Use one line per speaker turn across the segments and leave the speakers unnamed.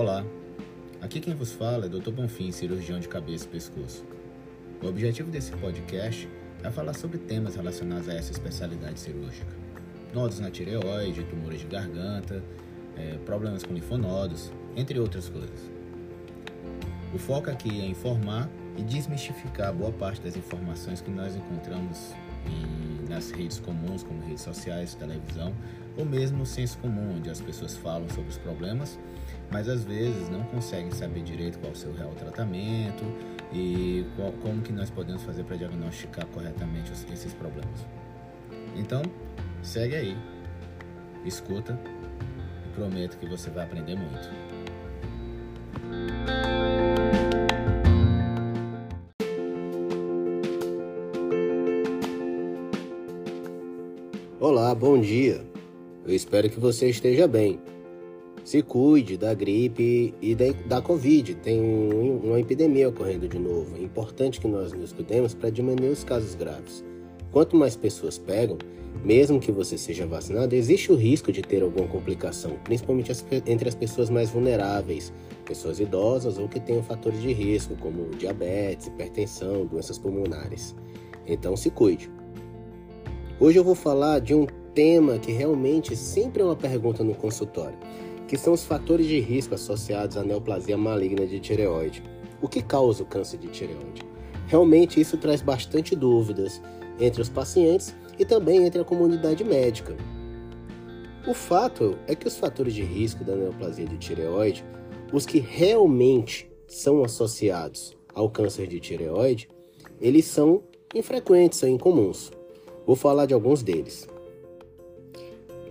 Olá, aqui quem vos fala é Dr. Bonfim, cirurgião de cabeça e pescoço. O objetivo desse podcast é falar sobre temas relacionados a essa especialidade cirúrgica. Nodos na tireoide, tumores de garganta, é, problemas com linfonodos, entre outras coisas. O foco aqui é informar e desmistificar boa parte das informações que nós encontramos em, nas redes comuns, como redes sociais, televisão, ou mesmo no senso comum, onde as pessoas falam sobre os problemas, mas às vezes não conseguem saber direito qual é o seu real tratamento e qual, como que nós podemos fazer para diagnosticar corretamente esses problemas. Então, segue aí, escuta e prometo que você vai aprender muito.
Olá, bom dia. Eu espero que você esteja bem. Se cuide da gripe e da, da Covid. Tem uma epidemia ocorrendo de novo. É importante que nós nos cuidemos para diminuir os casos graves. Quanto mais pessoas pegam, mesmo que você seja vacinado, existe o risco de ter alguma complicação, principalmente as, entre as pessoas mais vulneráveis, pessoas idosas ou que tenham fatores de risco, como diabetes, hipertensão, doenças pulmonares. Então se cuide. Hoje eu vou falar de um tema que realmente sempre é uma pergunta no consultório, que são os fatores de risco associados à neoplasia maligna de tireoide. O que causa o câncer de tireoide? Realmente isso traz bastante dúvidas entre os pacientes e também entre a comunidade médica. O fato é que os fatores de risco da neoplasia de tireoide, os que realmente são associados ao câncer de tireoide, eles são infrequentes, são incomuns. Vou falar de alguns deles.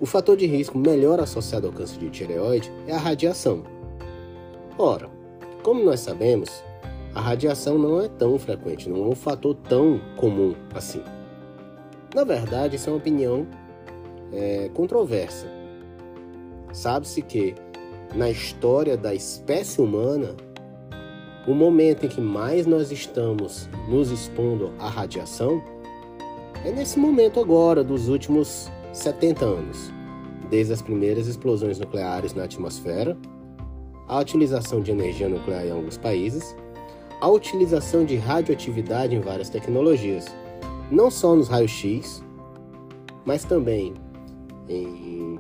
O fator de risco melhor associado ao câncer de tireoide é a radiação. Ora, como nós sabemos, a radiação não é tão frequente, não é um fator tão comum assim. Na verdade, isso é uma opinião é, controversa. Sabe-se que na história da espécie humana, o momento em que mais nós estamos nos expondo à radiação é nesse momento agora, dos últimos 70 anos, desde as primeiras explosões nucleares na atmosfera, a utilização de energia nuclear em alguns países, a utilização de radioatividade em várias tecnologias, não só nos raios-x, mas também em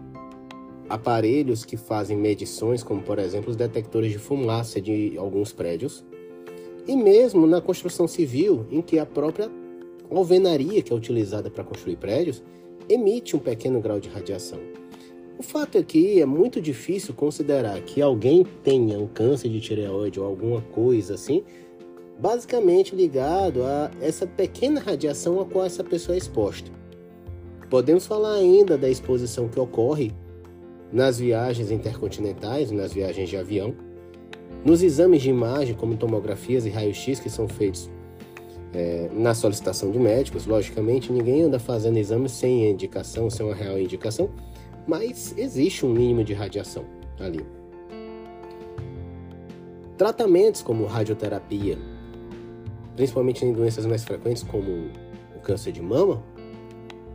aparelhos que fazem medições, como por exemplo os detectores de fumaça de alguns prédios, e mesmo na construção civil, em que a própria alvenaria que é utilizada para construir prédios emite um pequeno grau de radiação. O fato é que é muito difícil considerar que alguém tenha um câncer de tireoide ou alguma coisa assim, basicamente ligado a essa pequena radiação a qual essa pessoa é exposta. Podemos falar ainda da exposição que ocorre nas viagens intercontinentais, nas viagens de avião, nos exames de imagem, como tomografias e raio-x que são feitos é, na solicitação de médicos, logicamente, ninguém anda fazendo exames sem indicação, sem uma real indicação, mas existe um mínimo de radiação ali. Tratamentos como radioterapia, principalmente em doenças mais frequentes como o câncer de mama,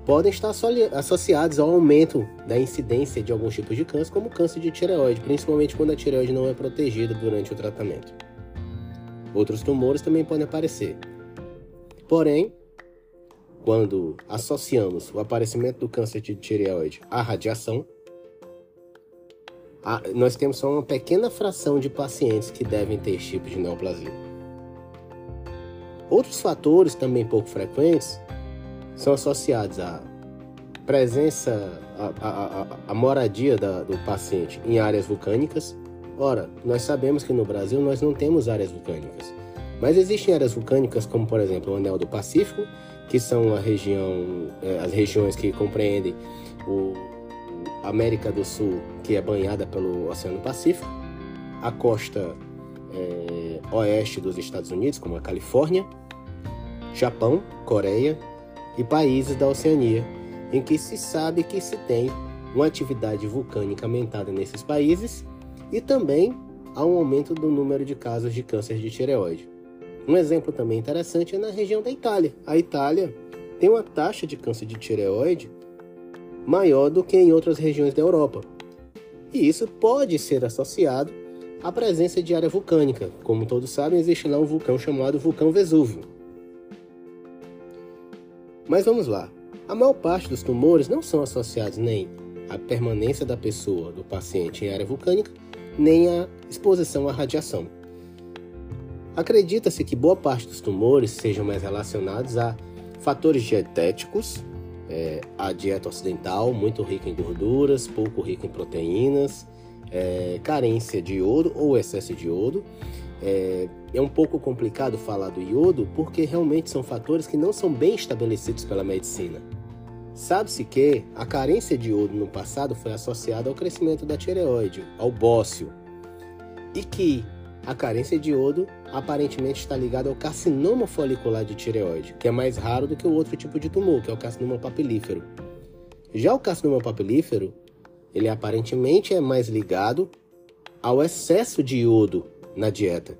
podem estar associados ao aumento da incidência de alguns tipos de câncer, como câncer de tireoide, principalmente quando a tireoide não é protegida durante o tratamento. Outros tumores também podem aparecer, Porém, quando associamos o aparecimento do câncer de tireoide à radiação, nós temos só uma pequena fração de pacientes que devem ter esse tipo de neoplasia. Outros fatores também pouco frequentes são associados à presença, à, moradia da, do paciente em áreas vulcânicas. Ora, nós sabemos que no Brasil nós não temos áreas vulcânicas. Mas existem áreas vulcânicas, como por exemplo o Anel do Pacífico, que são a região, é, as regiões que compreendem o América do Sul, que é banhada pelo Oceano Pacífico, a costa é, oeste dos Estados Unidos, como a Califórnia, Japão, Coreia e países da Oceania, em que se sabe que se tem uma atividade vulcânica aumentada nesses países e também há um aumento do número de casos de câncer de tireoide. Um exemplo também interessante é na região da Itália. A Itália tem uma taxa de câncer de tireoide maior do que em outras regiões da Europa. E isso pode ser associado a presença de área vulcânica. Como todos sabem, existe lá um vulcão chamado Vulcão Vesúvio. Mas vamos lá. A maior parte dos tumores não são associados nem à permanência da pessoa, do paciente em área vulcânica, nem à exposição à radiação. Acredita-se que boa parte dos tumores sejam mais relacionados a fatores dietéticos, é, a dieta ocidental, muito rica em gorduras, pouco rica em proteínas, é, carência de iodo ou excesso de iodo. É, é um pouco complicado falar do iodo porque realmente são fatores que não são bem estabelecidos pela medicina. Sabe-se que a carência de iodo no passado foi associada ao crescimento da tireoide, ao bócio, e que a carência de iodo aparentemente está ligada ao carcinoma folicular de tireoide, que é mais raro do que o outro tipo de tumor, que é o carcinoma papilífero. Já o carcinoma papilífero, ele aparentemente é mais ligado ao excesso de iodo na dieta.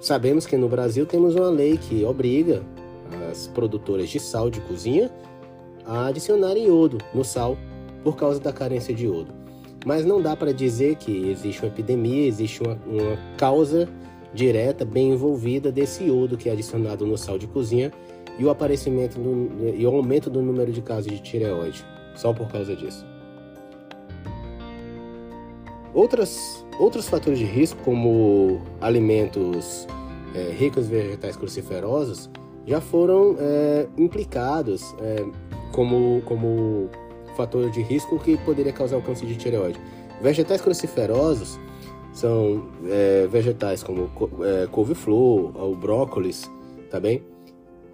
Sabemos que no Brasil temos uma lei que obriga as produtoras de sal de cozinha a adicionarem iodo no sal por causa da carência de iodo. Mas não dá para dizer que existe uma epidemia, existe uma, uma causa direta, bem envolvida desse iodo que é adicionado no sal de cozinha e o aparecimento do, e o aumento do número de casos de tireoide, só por causa disso. Outras, outros fatores de risco, como alimentos é, ricos em vegetais cruciferosos, já foram é, implicados é, como, como fator de risco que poderia causar o câncer de tireoide. Vegetais cruciferosos são é, vegetais como é, couve-flor, o brócolis, tá bem?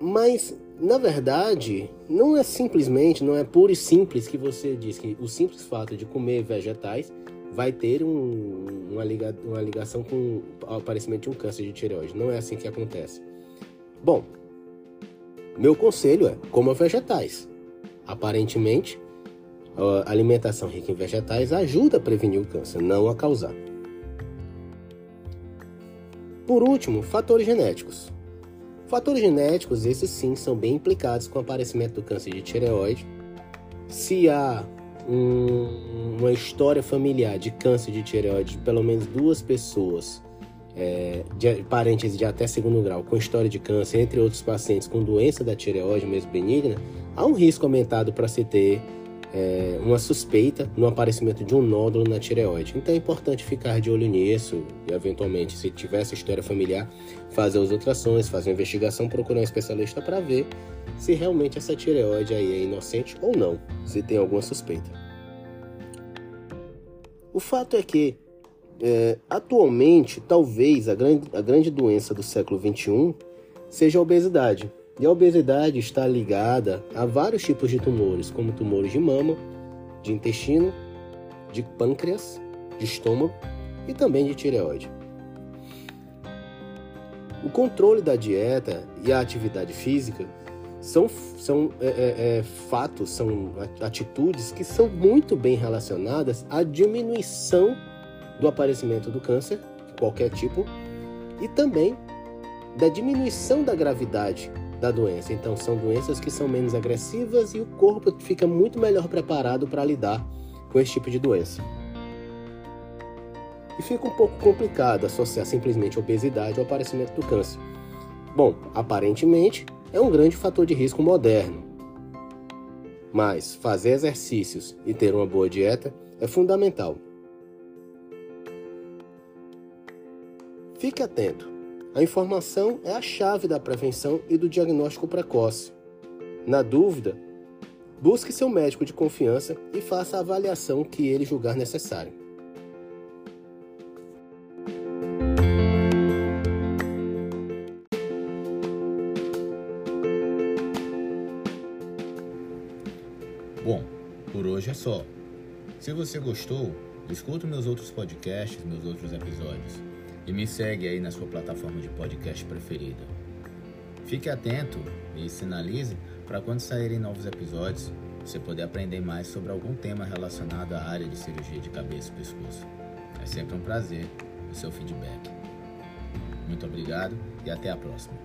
Mas, na verdade, não é simplesmente, não é puro e simples que você diz que o simples fato de comer vegetais vai ter um, uma, liga, uma ligação com o aparecimento de um câncer de tireoide. Não é assim que acontece. Bom, meu conselho é coma vegetais. Aparentemente, alimentação rica em vegetais ajuda a prevenir o câncer, não a causar. Por último, fatores genéticos. Fatores genéticos, esses sim, são bem implicados com o aparecimento do câncer de tireoide. Se há um, uma história familiar de câncer de tireoide de pelo menos duas pessoas, é, de, parentes de até segundo grau, com história de câncer, entre outros pacientes com doença da tireoide mesmo benigna, há um risco aumentado para se ter é, uma suspeita no aparecimento de um nódulo na tireoide. Então é importante ficar de olho nisso e, eventualmente, se tiver essa história familiar, fazer as ultrassons, fazer uma investigação, procurar um especialista para ver se realmente essa tireoide aí é inocente ou não, se tem alguma suspeita. O fato é que, é, atualmente, talvez a grande, a grande doença do século XXI seja a obesidade. E a obesidade está ligada a vários tipos de tumores, como tumores de mama, de intestino, de pâncreas, de estômago e também de tireoide. O controle da dieta e a atividade física são, são é, é, é fatos, são atitudes que são muito bem relacionadas à diminuição do aparecimento do câncer, qualquer tipo, e também da diminuição da gravidade da doença. Então, são doenças que são menos agressivas e o corpo fica muito melhor preparado para lidar com esse tipo de doença. E fica um pouco complicado associar simplesmente obesidade ao aparecimento do câncer. Bom, aparentemente é um grande fator de risco moderno. Mas fazer exercícios e ter uma boa dieta é fundamental. Fique atento a informação é a chave da prevenção e do diagnóstico precoce. Na dúvida, busque seu médico de confiança e faça a avaliação que ele julgar necessário.
Bom, por hoje é só. Se você gostou, escuta meus outros podcasts, meus outros episódios e me segue aí na sua plataforma de podcast preferida. Fique atento e sinalize para quando saírem novos episódios você poder aprender mais sobre algum tema relacionado à área de cirurgia de cabeça e pescoço. É sempre um prazer o seu feedback. Muito obrigado e até a próxima.